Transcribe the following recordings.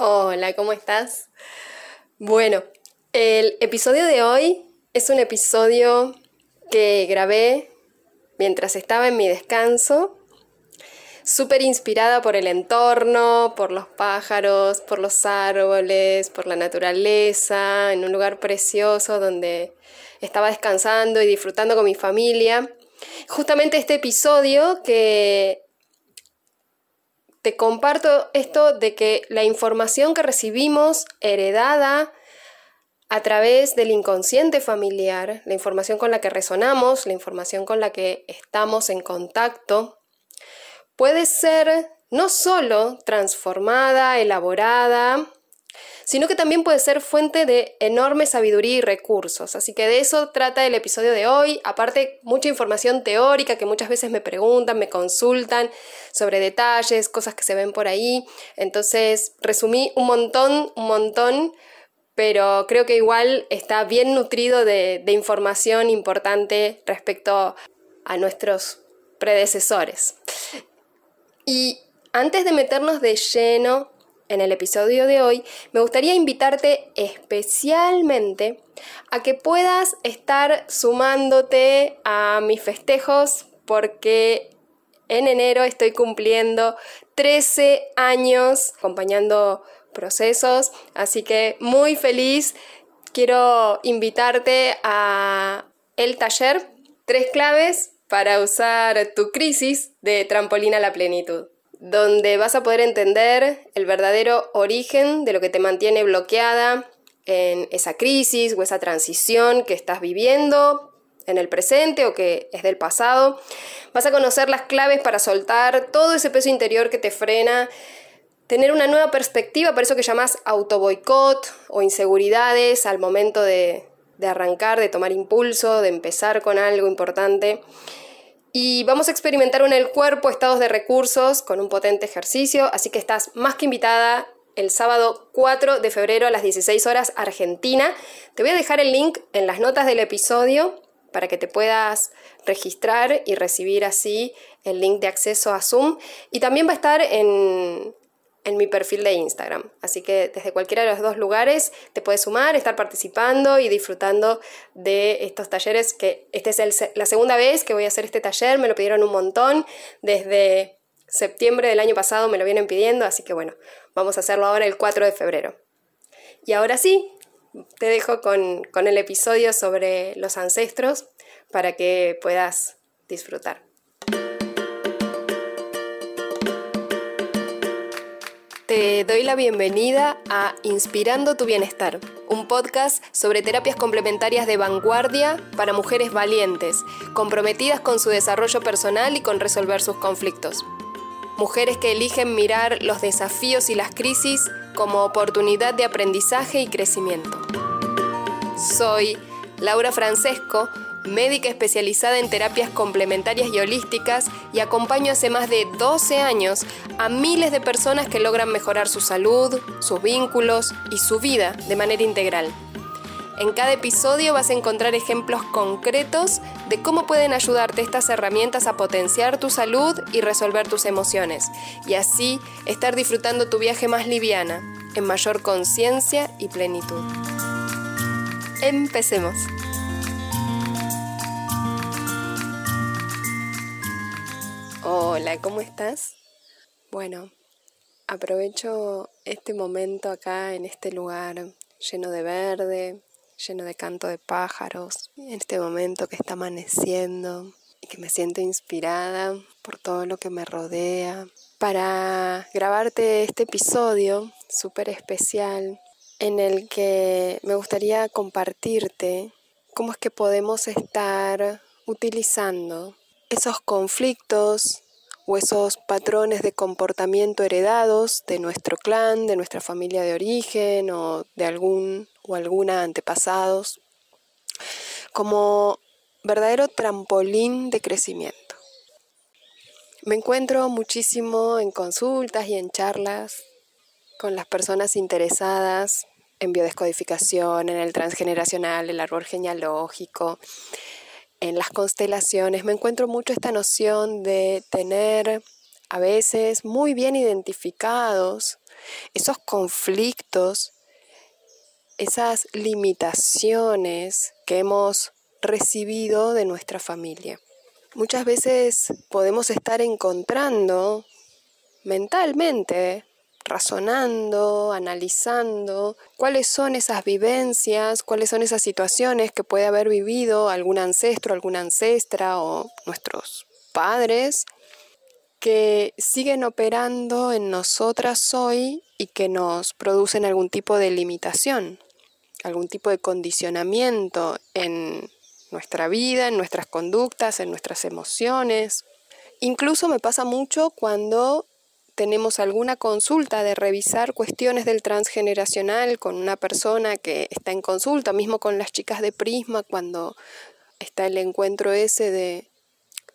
Hola, ¿cómo estás? Bueno, el episodio de hoy es un episodio que grabé mientras estaba en mi descanso, súper inspirada por el entorno, por los pájaros, por los árboles, por la naturaleza, en un lugar precioso donde estaba descansando y disfrutando con mi familia. Justamente este episodio que comparto esto de que la información que recibimos heredada a través del inconsciente familiar, la información con la que resonamos, la información con la que estamos en contacto, puede ser no solo transformada, elaborada, sino que también puede ser fuente de enorme sabiduría y recursos. Así que de eso trata el episodio de hoy. Aparte, mucha información teórica que muchas veces me preguntan, me consultan sobre detalles, cosas que se ven por ahí. Entonces, resumí un montón, un montón, pero creo que igual está bien nutrido de, información importante respecto a nuestros predecesores. Y antes de meternos de lleno en el episodio de hoy, me gustaría invitarte especialmente a que puedas estar sumándote a mis festejos porque en enero estoy cumpliendo 13 años acompañando procesos, así que muy feliz. Quiero invitarte a el taller Tres claves para usar tu crisis de trampolín a la plenitud donde vas a poder entender el verdadero origen de lo que te mantiene bloqueada en esa crisis o esa transición que estás viviendo en el presente o que es del pasado. Vas a conocer las claves para soltar todo ese peso interior que te frena, tener una nueva perspectiva, por eso que llamas boicot o inseguridades al momento de, de arrancar, de tomar impulso, de empezar con algo importante. Y vamos a experimentar en el cuerpo estados de recursos con un potente ejercicio, así que estás más que invitada el sábado 4 de febrero a las 16 horas Argentina. Te voy a dejar el link en las notas del episodio para que te puedas registrar y recibir así el link de acceso a Zoom. Y también va a estar en, en mi perfil de Instagram. Así que desde cualquiera de los dos lugares te puedes sumar, estar participando y disfrutando de estos talleres que esta es la segunda vez que voy a hacer este taller, me lo pidieron un montón, desde septiembre del año pasado me lo vienen pidiendo, así que bueno, vamos a hacerlo ahora el 4 de febrero. Y ahora sí, te dejo con, con el episodio sobre los ancestros para que puedas disfrutar. Te doy la bienvenida a Inspirando tu Bienestar, un podcast sobre terapias complementarias de vanguardia para mujeres valientes, comprometidas con su desarrollo personal y con resolver sus conflictos. Mujeres que eligen mirar los desafíos y las crisis como oportunidad de aprendizaje y crecimiento. Soy Laura Francesco, médica especializada en terapias complementarias y holísticas y acompaño hace más de 12 años a miles de personas que logran mejorar su salud, sus vínculos y su vida de manera integral. En cada episodio vas a encontrar ejemplos concretos de cómo pueden ayudarte estas herramientas a potenciar tu salud y resolver tus emociones, y así estar disfrutando tu viaje más liviana, en mayor conciencia y plenitud. Empecemos. Hola, ¿cómo estás? Bueno, aprovecho este momento acá en este lugar lleno de verde, lleno de canto de pájaros, en este momento que está amaneciendo y que me siento inspirada por todo lo que me rodea, para grabarte este episodio súper especial en el que me gustaría compartirte cómo es que podemos estar utilizando esos conflictos o esos patrones de comportamiento heredados de nuestro clan, de nuestra familia de origen o de algún o alguna antepasados, como verdadero trampolín de crecimiento. Me encuentro muchísimo en consultas y en charlas con las personas interesadas en biodescodificación, en el transgeneracional, el árbol genealógico, en las constelaciones me encuentro mucho esta noción de tener a veces muy bien identificados esos conflictos, esas limitaciones que hemos recibido de nuestra familia. Muchas veces podemos estar encontrando mentalmente, razonando, analizando cuáles son esas vivencias, cuáles son esas situaciones que puede haber vivido algún ancestro, alguna ancestra o nuestros padres que siguen operando en nosotras hoy y que nos producen algún tipo de limitación, algún tipo de condicionamiento en nuestra vida, en nuestras conductas, en nuestras emociones. Incluso me pasa mucho cuando tenemos alguna consulta de revisar cuestiones del transgeneracional con una persona que está en consulta, mismo con las chicas de Prisma, cuando está el encuentro ese de,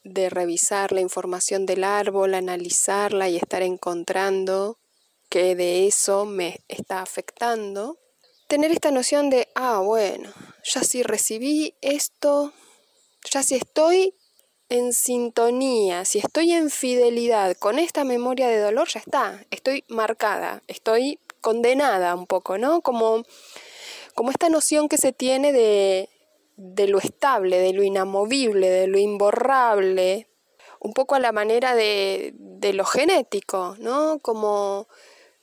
de revisar la información del árbol, analizarla y estar encontrando que de eso me está afectando. Tener esta noción de, ah, bueno, ya si recibí esto, ya si estoy en sintonía, si estoy en fidelidad con esta memoria de dolor, ya está, estoy marcada, estoy condenada un poco, ¿no? Como, como esta noción que se tiene de, de lo estable, de lo inamovible, de lo imborrable, un poco a la manera de, de lo genético, ¿no? Como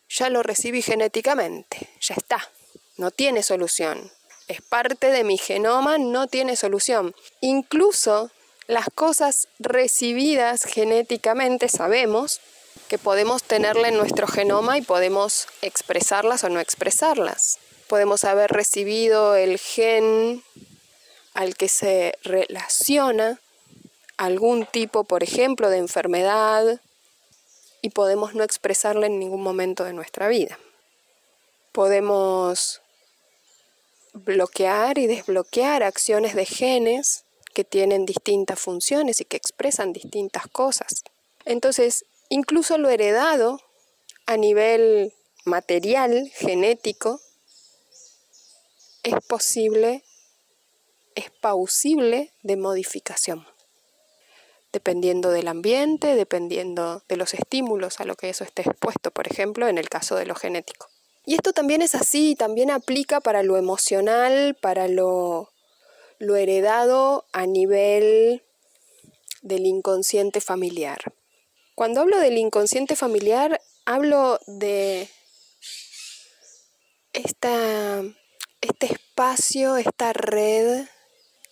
ya lo recibí genéticamente, ya está, no tiene solución. Es parte de mi genoma, no tiene solución. Incluso las cosas recibidas genéticamente sabemos que podemos tenerla en nuestro genoma y podemos expresarlas o no expresarlas. Podemos haber recibido el gen al que se relaciona algún tipo, por ejemplo, de enfermedad y podemos no expresarla en ningún momento de nuestra vida. Podemos bloquear y desbloquear acciones de genes tienen distintas funciones y que expresan distintas cosas. Entonces, incluso lo heredado a nivel material, genético, es posible, es pausible de modificación, dependiendo del ambiente, dependiendo de los estímulos a lo que eso esté expuesto, por ejemplo, en el caso de lo genético. Y esto también es así, también aplica para lo emocional, para lo, lo heredado a nivel del inconsciente familiar. Cuando hablo del inconsciente familiar, hablo de esta, este espacio, esta red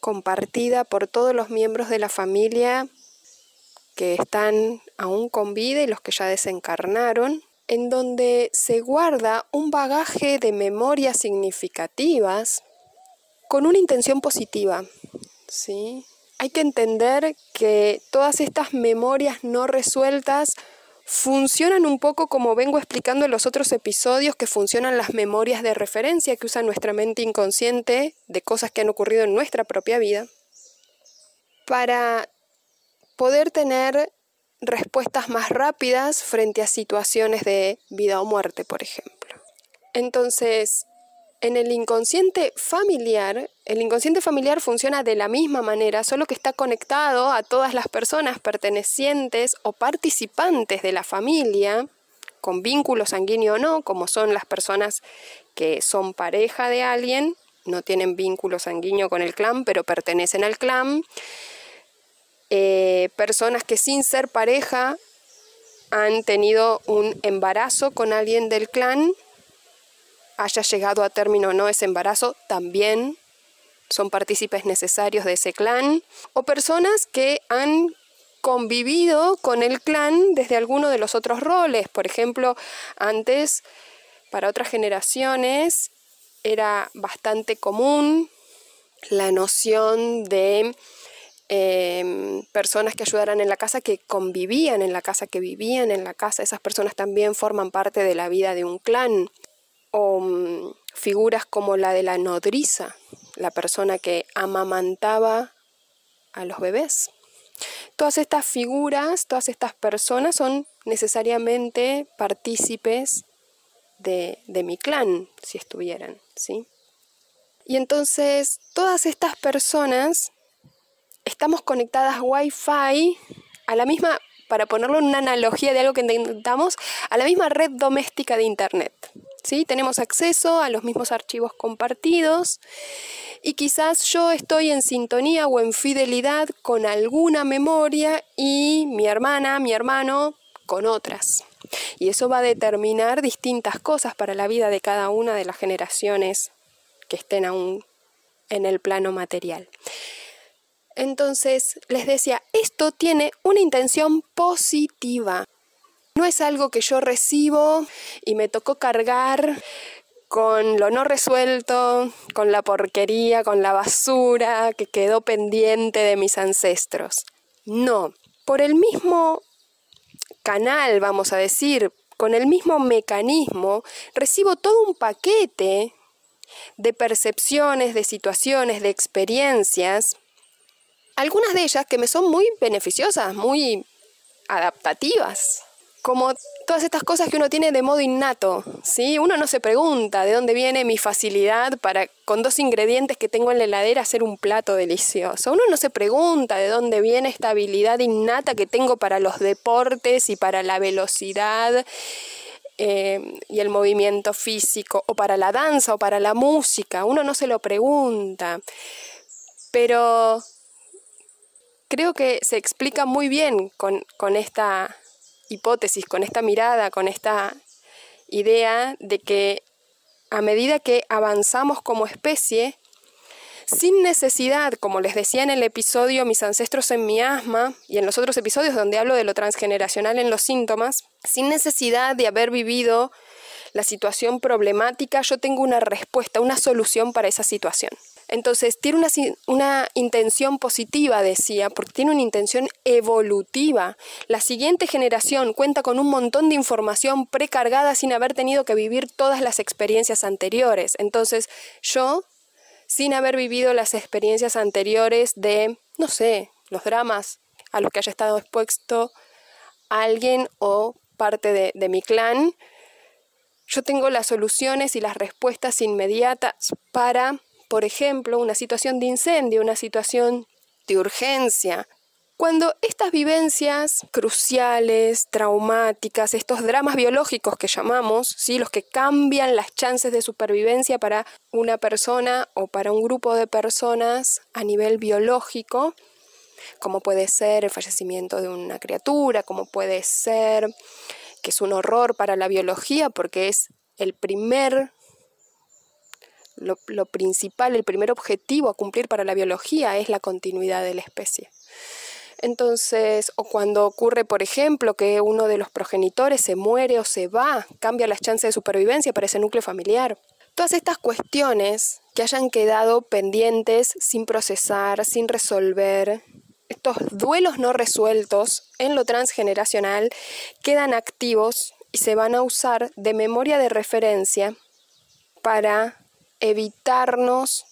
compartida por todos los miembros de la familia que están aún con vida y los que ya desencarnaron, en donde se guarda un bagaje de memorias significativas con una intención positiva. ¿sí? Hay que entender que todas estas memorias no resueltas funcionan un poco como vengo explicando en los otros episodios que funcionan las memorias de referencia que usa nuestra mente inconsciente de cosas que han ocurrido en nuestra propia vida para poder tener respuestas más rápidas frente a situaciones de vida o muerte, por ejemplo. Entonces, en el inconsciente familiar, el inconsciente familiar funciona de la misma manera, solo que está conectado a todas las personas pertenecientes o participantes de la familia, con vínculo sanguíneo o no, como son las personas que son pareja de alguien, no tienen vínculo sanguíneo con el clan, pero pertenecen al clan, eh, personas que sin ser pareja han tenido un embarazo con alguien del clan, haya llegado a término o no ese embarazo, también son partícipes necesarios de ese clan, o personas que han convivido con el clan desde alguno de los otros roles. Por ejemplo, antes, para otras generaciones, era bastante común la noción de Em, personas que ayudaran en la casa, que convivían en la casa, que vivían en la casa. Esas personas también forman parte de la vida de un clan. Figuras como la de la nodriza, la persona que amamantaba a los bebés. Todas estas figuras, todas estas personas son necesariamente partícipes de, de mi clan, si estuvieran, ¿sí? Y entonces todas estas personas estamos conectadas Wi-Fi a la misma para ponerlo en una analogía de algo que intentamos, a la misma red doméstica de Internet. ¿sí? Tenemos acceso a los mismos archivos compartidos y quizás yo estoy en sintonía o en fidelidad con alguna memoria y mi hermana, mi hermano con otras. Y eso va a determinar distintas cosas para la vida de cada una de las generaciones que estén aún en el plano material. Entonces, les decía, esto tiene una intención positiva. No es algo que yo recibo y me tocó cargar con lo no resuelto, con la porquería, con la basura que quedó pendiente de mis ancestros. No, por el mismo canal, vamos a decir, con el mismo mecanismo, recibo todo un paquete de percepciones, de situaciones, de experiencias, algunas de ellas que me son muy beneficiosas, muy adaptativas como todas estas cosas que uno tiene de modo innato, ¿sí? Uno no se pregunta de dónde viene mi facilidad para con dos ingredientes que tengo en la heladera hacer un plato delicioso. Uno no se pregunta de dónde viene esta habilidad innata que tengo para los deportes y para la velocidad eh, y el movimiento físico, o para la danza o para la música. Uno no se lo pregunta. Pero creo que se explica muy bien con, esta hipótesis, con esta mirada, con esta idea de que a medida que avanzamos como especie, sin necesidad, como les decía en el episodio Mis ancestros en mi asma y en los otros episodios donde hablo de lo transgeneracional en los síntomas, sin necesidad de haber vivido la situación problemática, yo tengo una respuesta, una solución para esa situación. Entonces, tiene una, intención positiva, decía, porque tiene una intención evolutiva. La siguiente generación cuenta con un montón de información precargada sin haber tenido que vivir todas las experiencias anteriores. Entonces, yo, sin haber vivido las experiencias anteriores de, no sé, los dramas a los que haya estado expuesto alguien o parte de, de mi clan, yo tengo las soluciones y las respuestas inmediatas para por ejemplo, una situación de incendio, una situación de urgencia. Cuando estas vivencias cruciales, traumáticas, estos dramas biológicos que llamamos, ¿sí? los que cambian las chances de supervivencia para una persona o para un grupo de personas a nivel biológico, como puede ser el fallecimiento de una criatura, como puede ser que es un horror para la biología porque es el primer lo, principal, el primer objetivo a cumplir para la biología es la continuidad de la especie. Entonces, o cuando ocurre, por ejemplo, que uno de los progenitores se muere o se va, cambia las chances de supervivencia para ese núcleo familiar. Todas estas cuestiones que hayan quedado pendientes sin procesar, sin resolver, estos duelos no resueltos en lo transgeneracional quedan activos y se van a usar de memoria de referencia para evitarnos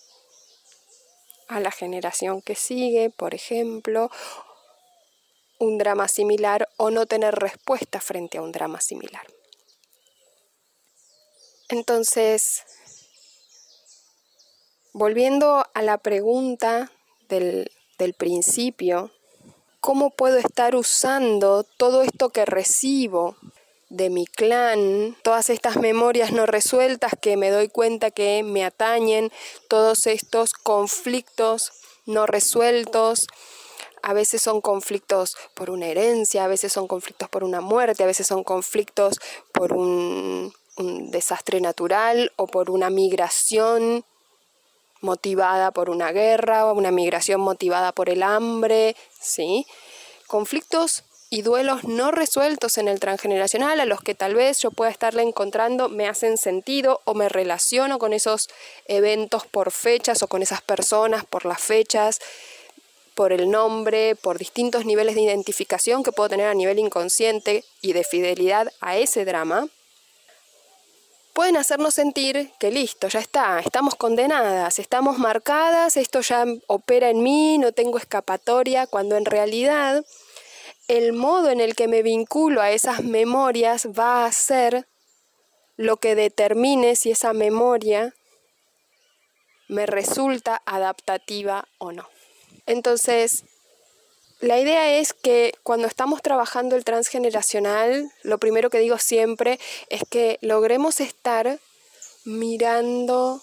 a la generación que sigue, por ejemplo, un drama similar o no tener respuesta frente a un drama similar. Entonces, volviendo a la pregunta del, del principio, ¿cómo puedo estar usando todo esto que recibo de mi clan, todas estas memorias no resueltas que me doy cuenta que me atañen, todos estos conflictos no resueltos. A veces son conflictos por una herencia, a veces son conflictos por una muerte, a veces son conflictos por un, desastre natural o por una migración motivada por una guerra o una migración motivada por el hambre, ¿sí? Conflictos y duelos no resueltos en el transgeneracional a los que tal vez yo pueda estarle encontrando me hacen sentido o me relaciono con esos eventos por fechas o con esas personas por las fechas, por el nombre, por distintos niveles de identificación que puedo tener a nivel inconsciente y de fidelidad a ese drama, pueden hacernos sentir que listo, ya está, estamos condenadas, estamos marcadas, esto ya opera en mí, no tengo escapatoria, cuando en realidad el modo en el que me vinculo a esas memorias va a ser lo que determine si esa memoria me resulta adaptativa o no. Entonces, la idea es que cuando estamos trabajando el transgeneracional, lo primero que digo siempre es que logremos estar mirando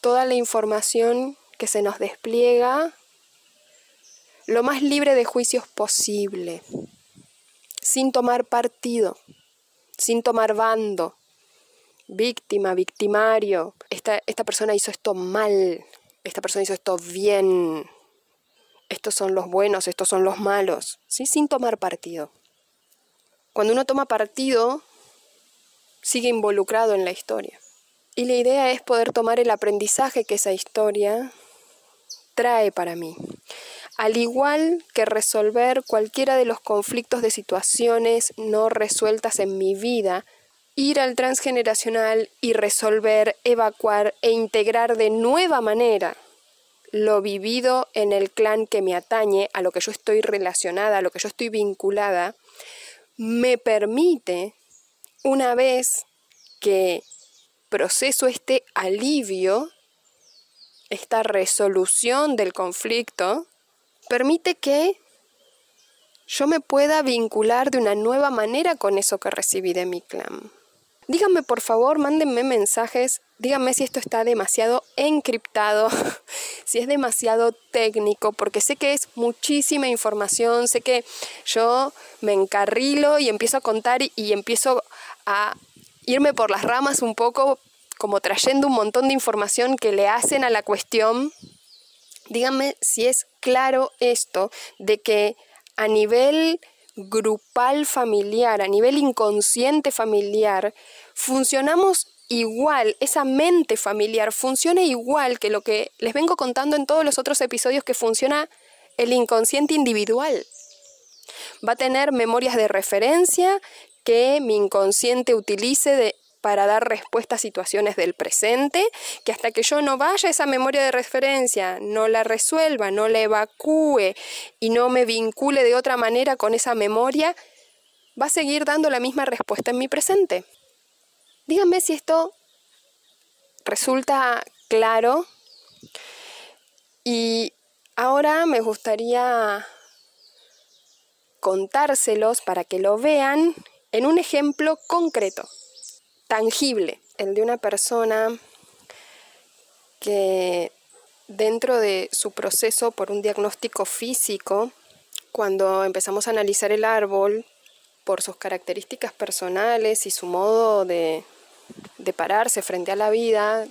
toda la información que se nos despliega lo más libre de juicios posible, sin tomar partido, sin tomar bando, víctima, victimario, esta, esta persona hizo esto mal, esta persona hizo esto bien, estos son los buenos, estos son los malos, ¿sí? sin tomar partido. Cuando uno toma partido, sigue involucrado en la historia. Y la idea es poder tomar el aprendizaje que esa historia trae para mí. Al igual que resolver cualquiera de los conflictos de situaciones no resueltas en mi vida, ir al transgeneracional y resolver, evacuar e integrar de nueva manera lo vivido en el clan que me atañe, a lo que yo estoy relacionada, a lo que yo estoy vinculada, me permite, una vez que proceso este alivio, esta resolución del conflicto, permite que yo me pueda vincular de una nueva manera con eso que recibí de mi clan. Díganme por favor, mándenme mensajes, díganme si esto está demasiado encriptado, si es demasiado técnico, porque sé que es muchísima información, sé que yo me encarrilo y empiezo a contar y empiezo a irme por las ramas un poco, como trayendo un montón de información que le hacen a la cuestión. Díganme si es claro esto de que a nivel grupal familiar, a nivel inconsciente familiar, funcionamos igual, esa mente familiar funciona igual que lo que les vengo contando en todos los otros episodios que funciona el inconsciente individual. Va a tener memorias de referencia que mi inconsciente utilice para dar respuesta a situaciones del presente, que hasta que yo no vaya a esa memoria de referencia, no la resuelva, no la evacúe y no me vincule de otra manera con esa memoria, va a seguir dando la misma respuesta en mi presente. Díganme si esto resulta claro y ahora me gustaría contárselos para que lo vean en un ejemplo concreto, tangible, el de una persona que dentro de su proceso por un diagnóstico físico, cuando empezamos a analizar el árbol por sus características personales y su modo de, de pararse frente a la vida,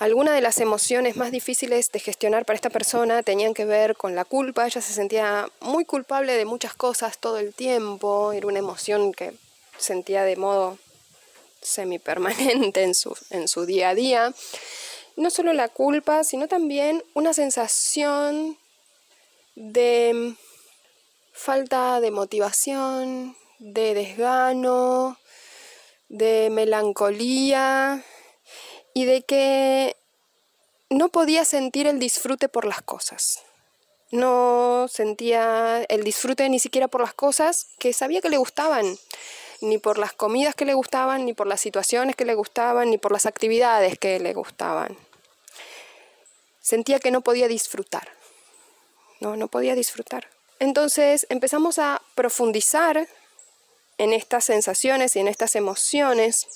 algunas de las emociones más difíciles de gestionar para esta persona tenían que ver con la culpa. Ella se sentía muy culpable de muchas cosas todo el tiempo. Era una emoción que sentía de modo semipermanente en su, en su día a día. No solo la culpa, sino también una sensación de falta de motivación, de desgano, de melancolía y de que no podía sentir el disfrute por las cosas. No sentía el disfrute ni siquiera por las cosas que sabía que le gustaban, ni por las comidas que le gustaban, ni por las situaciones que le gustaban, ni por las actividades que le gustaban. Sentía que no podía disfrutar. No, no podía disfrutar. Entonces empezamos a profundizar en estas sensaciones y en estas emociones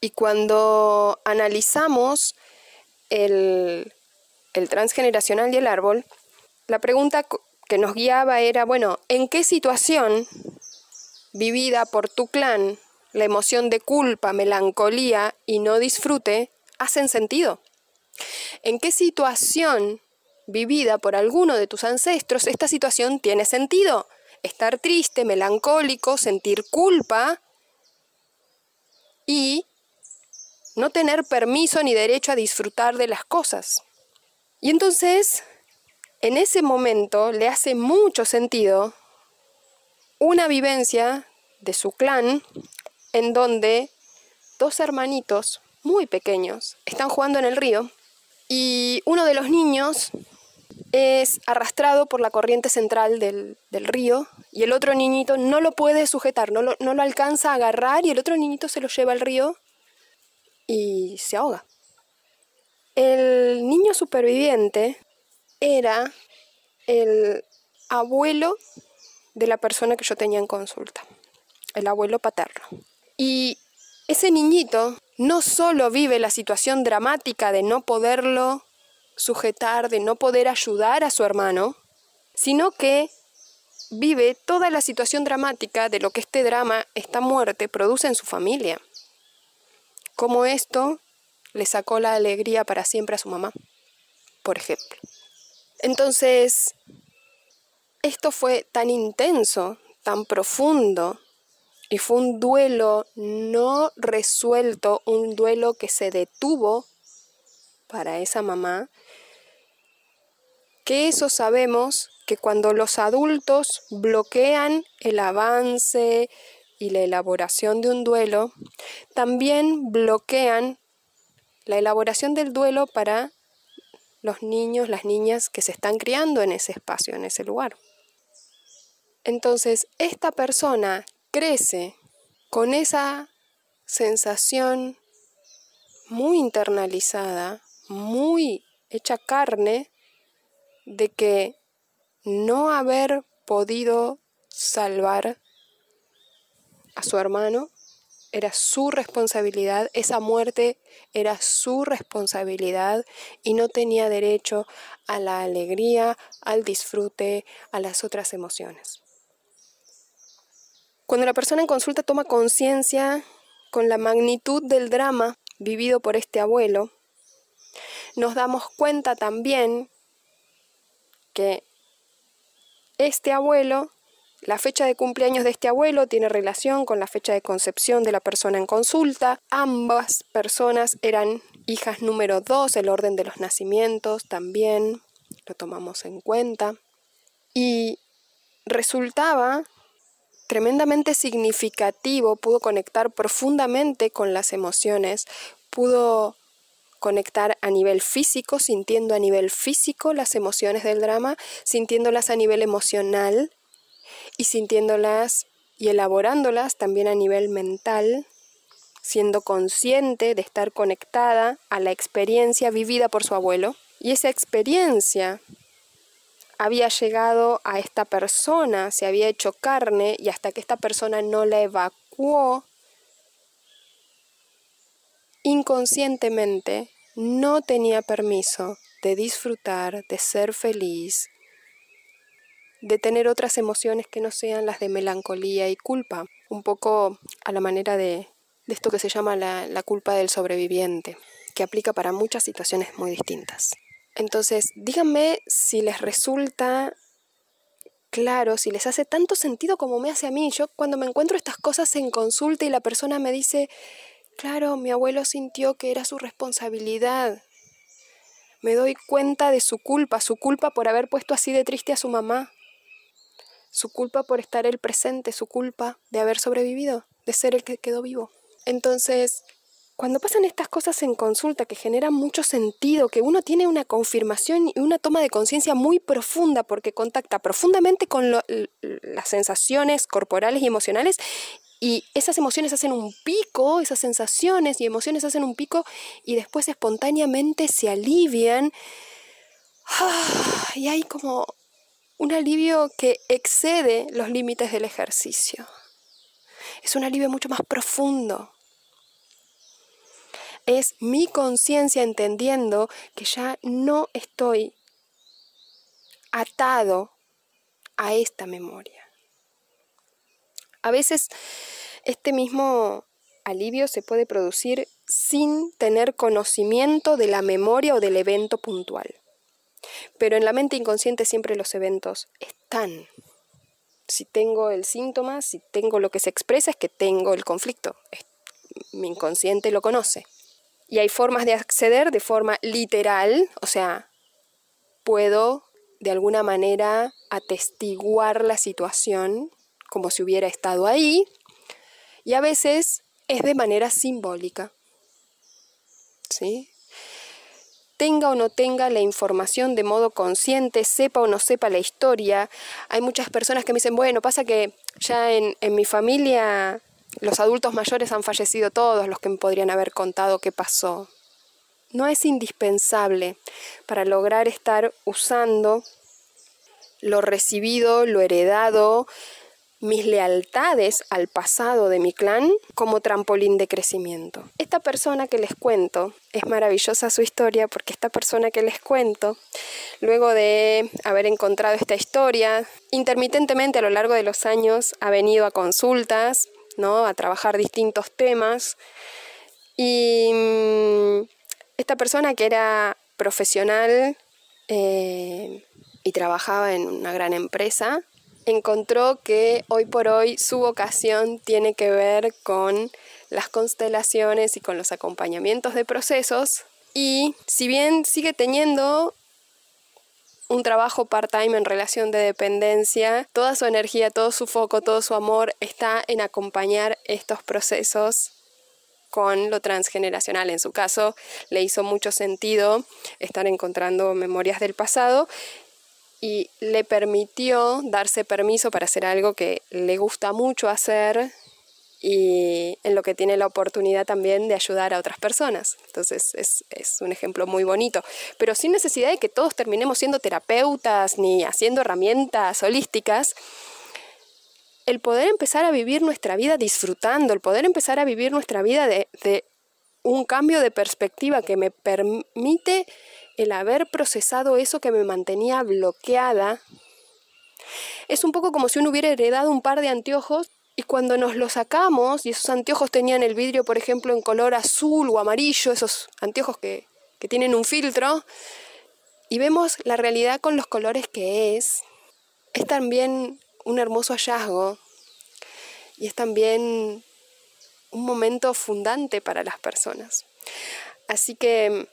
y cuando analizamos el, transgeneracional y el árbol, la pregunta que nos guiaba era, bueno, ¿en qué situación vivida por tu clan la emoción de culpa, melancolía y no disfrute hacen sentido? ¿En qué situación vivida por alguno de tus ancestros esta situación tiene sentido? Estar triste, melancólico, sentir culpa y no tener permiso ni derecho a disfrutar de las cosas. Y entonces, en ese momento le hace mucho sentido una vivencia de su clan en donde dos hermanitos muy pequeños están jugando en el río y uno de los niños es arrastrado por la corriente central del, río y el otro niñito no lo puede sujetar, no lo, no lo alcanza a agarrar y el otro niñito se lo lleva al río y se ahoga. El niño superviviente era el abuelo de la persona que yo tenía en consulta, el abuelo paterno. Y ese niñito no solo vive la situación dramática de no poderlo sujetar, de no poder ayudar a su hermano, sino que vive toda la situación dramática de lo que este drama, esta muerte, produce en su familia. Como esto le sacó la alegría para siempre a su mamá, por ejemplo. Entonces, esto fue tan intenso, tan profundo, y fue un duelo no resuelto, un duelo que se detuvo para esa mamá, que eso sabemos que cuando los adultos bloquean el avance y la elaboración de un duelo, también bloquean la elaboración del duelo para los niños, las niñas que se están criando en ese espacio, en ese lugar. Entonces, esta persona crece con esa sensación muy internalizada, muy hecha carne, de que no haber podido salvar a su hermano era su responsabilidad, esa muerte era su responsabilidad y no tenía derecho a la alegría, al disfrute, a las otras emociones. Cuando la persona en consulta toma conciencia con la magnitud del drama vivido por este abuelo, nos damos cuenta también que este abuelo, la fecha de cumpleaños de este abuelo tiene relación con la fecha de concepción de la persona en consulta. Ambas personas eran hijas número dos, el orden de los nacimientos también lo tomamos en cuenta. Y resultaba tremendamente significativo, pudo conectar profundamente con las emociones, pudo conectar a nivel físico, sintiendo a nivel físico las emociones del drama, sintiéndolas a nivel emocional y sintiéndolas y elaborándolas también a nivel mental, siendo consciente de estar conectada a la experiencia vivida por su abuelo. Y esa experiencia había llegado a esta persona, se había hecho carne y hasta que esta persona no la evacuó, inconscientemente no tenía permiso de disfrutar, de ser feliz, de tener otras emociones que no sean las de melancolía y culpa, un poco a la manera de, esto que se llama la, la culpa del sobreviviente, que aplica para muchas situaciones muy distintas. Entonces, díganme si les resulta claro, si les hace tanto sentido como me hace a mí. Yo cuando me encuentro estas cosas en consulta y la persona me dice, Claro, mi abuelo sintió que era su responsabilidad. Me doy cuenta de su culpa, su culpa por haber puesto así de triste a su mamá, su culpa por estar el presente, su culpa de haber sobrevivido, de ser el que quedó vivo. Entonces, cuando pasan estas cosas en consulta que generan mucho sentido, que uno tiene una confirmación y una toma de conciencia muy profunda porque contacta profundamente con las sensaciones corporales y emocionales y esas emociones hacen un pico, esas sensaciones y emociones hacen un pico y después espontáneamente se alivian. Y hay como un alivio que excede los límites del ejercicio. Es un alivio mucho más profundo. Es mi conciencia entendiendo que ya no estoy atado a esta memoria. A veces este mismo alivio se puede producir sin tener conocimiento de la memoria o del evento puntual. Pero en la mente inconsciente siempre los eventos están. Si tengo el síntoma, si tengo lo que se expresa, es que tengo el conflicto. Mi inconsciente lo conoce. Y hay formas de acceder de forma literal, o sea, puedo de alguna manera atestiguar la situación como si hubiera estado ahí, y a veces es de manera simbólica. ¿Sí? Tenga o no tenga la información de modo consciente, sepa o no sepa la historia. Hay muchas personas que me dicen, bueno, pasa que ya en, en mi familia los adultos mayores han fallecido todos los que me podrían haber contado qué pasó. No es indispensable para lograr estar usando lo recibido, lo heredado, mis lealtades al pasado de mi clan como trampolín de crecimiento. Esta persona que les cuento, es maravillosa su historia porque esta persona que les cuento, luego de haber encontrado esta historia, intermitentemente a lo largo de los años ha venido a consultas, ¿no? a trabajar distintos temas y mm, esta persona que era profesional eh, y trabajaba en una gran empresa, encontró que hoy por hoy su vocación tiene que ver con las constelaciones y con los acompañamientos de procesos y si bien sigue teniendo un trabajo part-time en relación de dependencia, toda su energía, todo su foco, todo su amor está en acompañar estos procesos con lo transgeneracional. En su caso, le hizo mucho sentido estar encontrando memorias del pasado y le permitió darse permiso para hacer algo que le gusta mucho hacer y en lo que tiene la oportunidad también de ayudar a otras personas. Entonces es, es, un ejemplo muy bonito, pero sin necesidad de que todos terminemos siendo terapeutas ni haciendo herramientas holísticas. El poder empezar a vivir nuestra vida disfrutando, el poder empezar a vivir nuestra vida de, de un cambio de perspectiva que me permite el haber procesado eso que me mantenía bloqueada, es un poco como si uno hubiera heredado un par de anteojos y cuando nos los sacamos, y esos anteojos tenían el vidrio, por ejemplo, en color azul o amarillo, esos anteojos que, que tienen un filtro, y vemos la realidad con los colores que es, es también un hermoso hallazgo y es también un momento fundante para las personas. Así que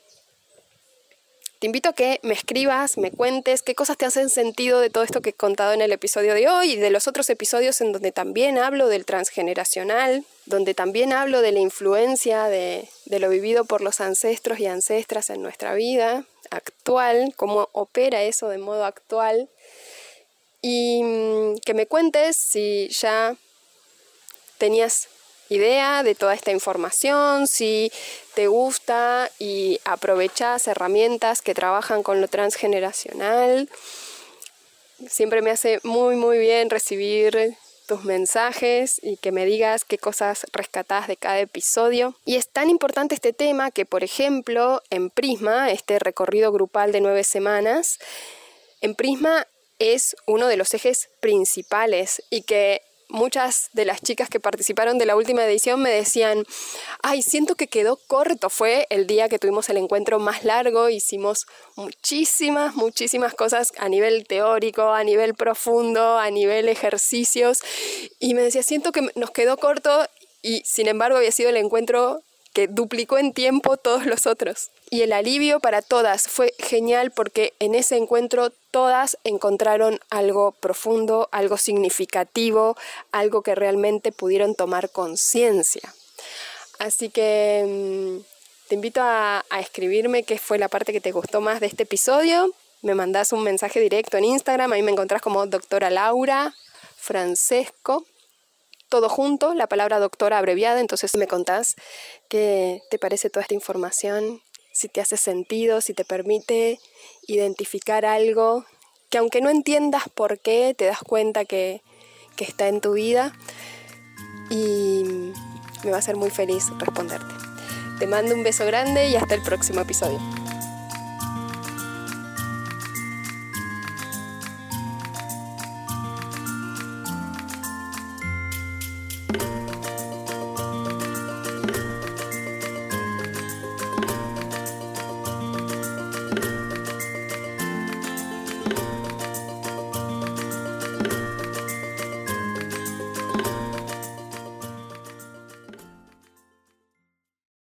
te invito a que me escribas, me cuentes qué cosas te hacen sentido de todo esto que he contado en el episodio de hoy y de los otros episodios en donde también hablo del transgeneracional, donde también hablo de la influencia de, lo vivido por los ancestros y ancestras en nuestra vida actual, cómo opera eso de modo actual. Y mm, que me cuentes si ya tenías idea de toda esta información, si te gusta y aprovechas herramientas que trabajan con lo transgeneracional. Siempre me hace muy muy bien recibir tus mensajes y que me digas qué cosas rescatás de cada episodio. Y es tan importante este tema que, por ejemplo, en Prisma, este recorrido grupal de nueve semanas, en Prisma es uno de los ejes principales y que muchas de las chicas que participaron de la última edición me decían, ay, siento que quedó corto. Fue el día que tuvimos el encuentro más largo, hicimos muchísimas, muchísimas cosas a nivel teórico, a nivel profundo, a nivel ejercicios. Y me decía, siento que nos quedó corto y sin embargo había sido el encuentro que duplicó en tiempo todos los otros. Y el alivio para todas fue genial porque en ese encuentro todas encontraron algo profundo, algo significativo, algo que realmente pudieron tomar conciencia. Así que mm, te invito a, escribirme qué fue la parte que te gustó más de este episodio. Me mandas un mensaje directo en Instagram, ahí me encontrás como doctora Laura Francesco todo junto, la palabra doctora abreviada, entonces me contás qué te parece toda esta información, si te hace sentido, si te permite identificar algo que aunque no entiendas por qué, te das cuenta que, que está en tu vida y me va a ser muy feliz responderte. Te mando un beso grande y hasta el próximo episodio.